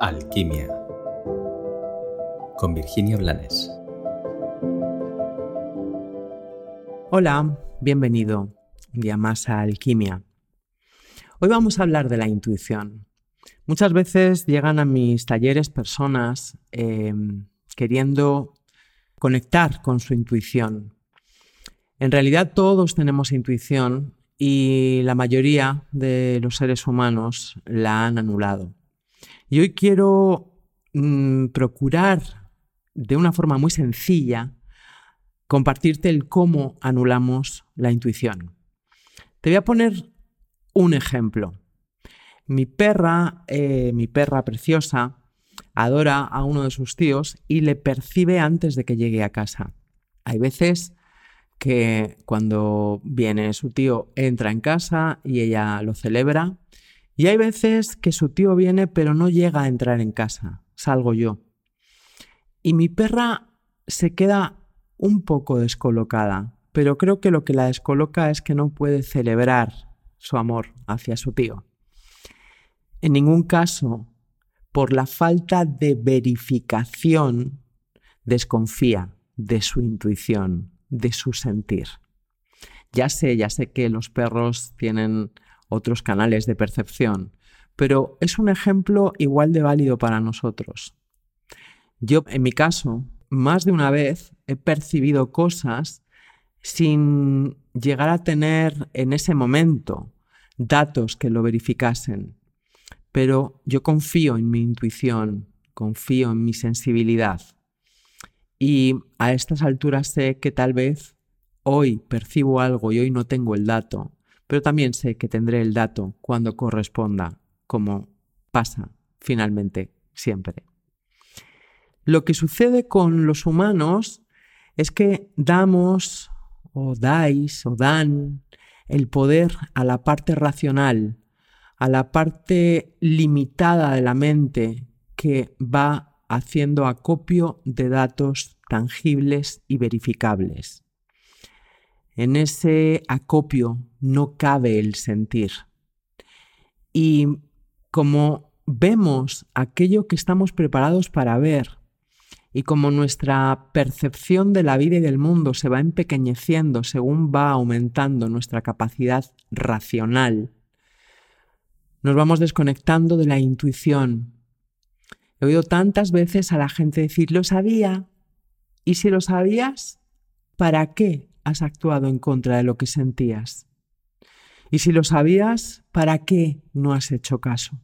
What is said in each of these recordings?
Alquimia con Virginia Blanes. Hola, bienvenido un día más a Alquimia. Hoy vamos a hablar de la intuición. Muchas veces llegan a mis talleres personas em, queriendo conectar con su intuición. En realidad todos tenemos intuición y la mayoría de los seres humanos la han anulado. Y hoy quiero mm, procurar de una forma muy sencilla compartirte el cómo anulamos la intuición. Te voy a poner un ejemplo. Mi perra, eh, mi perra preciosa, adora a uno de sus tíos y le percibe antes de que llegue a casa. Hay veces que cuando viene su tío entra en casa y ella lo celebra y hay veces que su tío viene pero no llega a entrar en casa, salgo yo. Y mi perra se queda un poco descolocada, pero creo que lo que la descoloca es que no puede celebrar su amor hacia su tío. En ningún caso, por la falta de verificación, desconfía de su intuición, de su sentir. Ya sé, ya sé que los perros tienen otros canales de percepción, pero es un ejemplo igual de válido para nosotros. Yo, en mi caso, más de una vez he percibido cosas sin llegar a tener en ese momento datos que lo verificasen. Pero yo confío en mi intuición, confío en mi sensibilidad. Y a estas alturas sé que tal vez hoy percibo algo y hoy no tengo el dato, pero también sé que tendré el dato cuando corresponda, como pasa finalmente siempre. Lo que sucede con los humanos es que damos o dais o dan el poder a la parte racional, a la parte limitada de la mente que va haciendo acopio de datos tangibles y verificables. En ese acopio no cabe el sentir. Y como vemos aquello que estamos preparados para ver, y como nuestra percepción de la vida y del mundo se va empequeñeciendo según va aumentando nuestra capacidad racional, nos vamos desconectando de la intuición. He oído tantas veces a la gente decir, lo sabía. ¿Y si lo sabías? ¿Para qué has actuado en contra de lo que sentías? Y si lo sabías, ¿para qué no has hecho caso?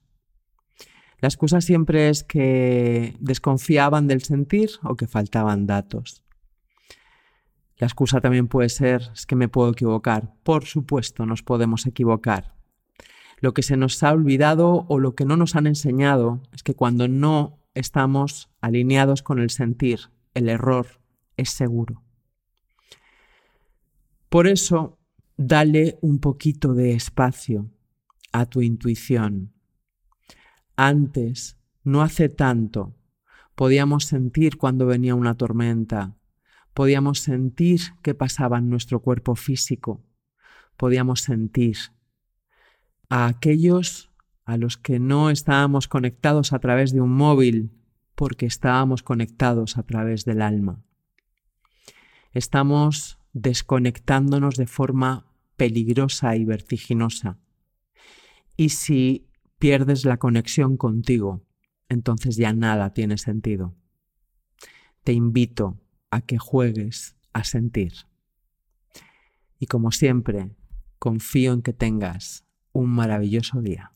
La excusa siempre es que desconfiaban del sentir o que faltaban datos. La excusa también puede ser es que me puedo equivocar. Por supuesto, nos podemos equivocar. Lo que se nos ha olvidado o lo que no nos han enseñado es que cuando no estamos alineados con el sentir, el error es seguro. Por eso, dale un poquito de espacio a tu intuición. Antes, no hace tanto, podíamos sentir cuando venía una tormenta, podíamos sentir qué pasaba en nuestro cuerpo físico, podíamos sentir a aquellos a los que no estábamos conectados a través de un móvil porque estábamos conectados a través del alma. Estamos desconectándonos de forma peligrosa y vertiginosa. Y si pierdes la conexión contigo, entonces ya nada tiene sentido. Te invito a que juegues a sentir. Y como siempre, confío en que tengas un maravilloso día.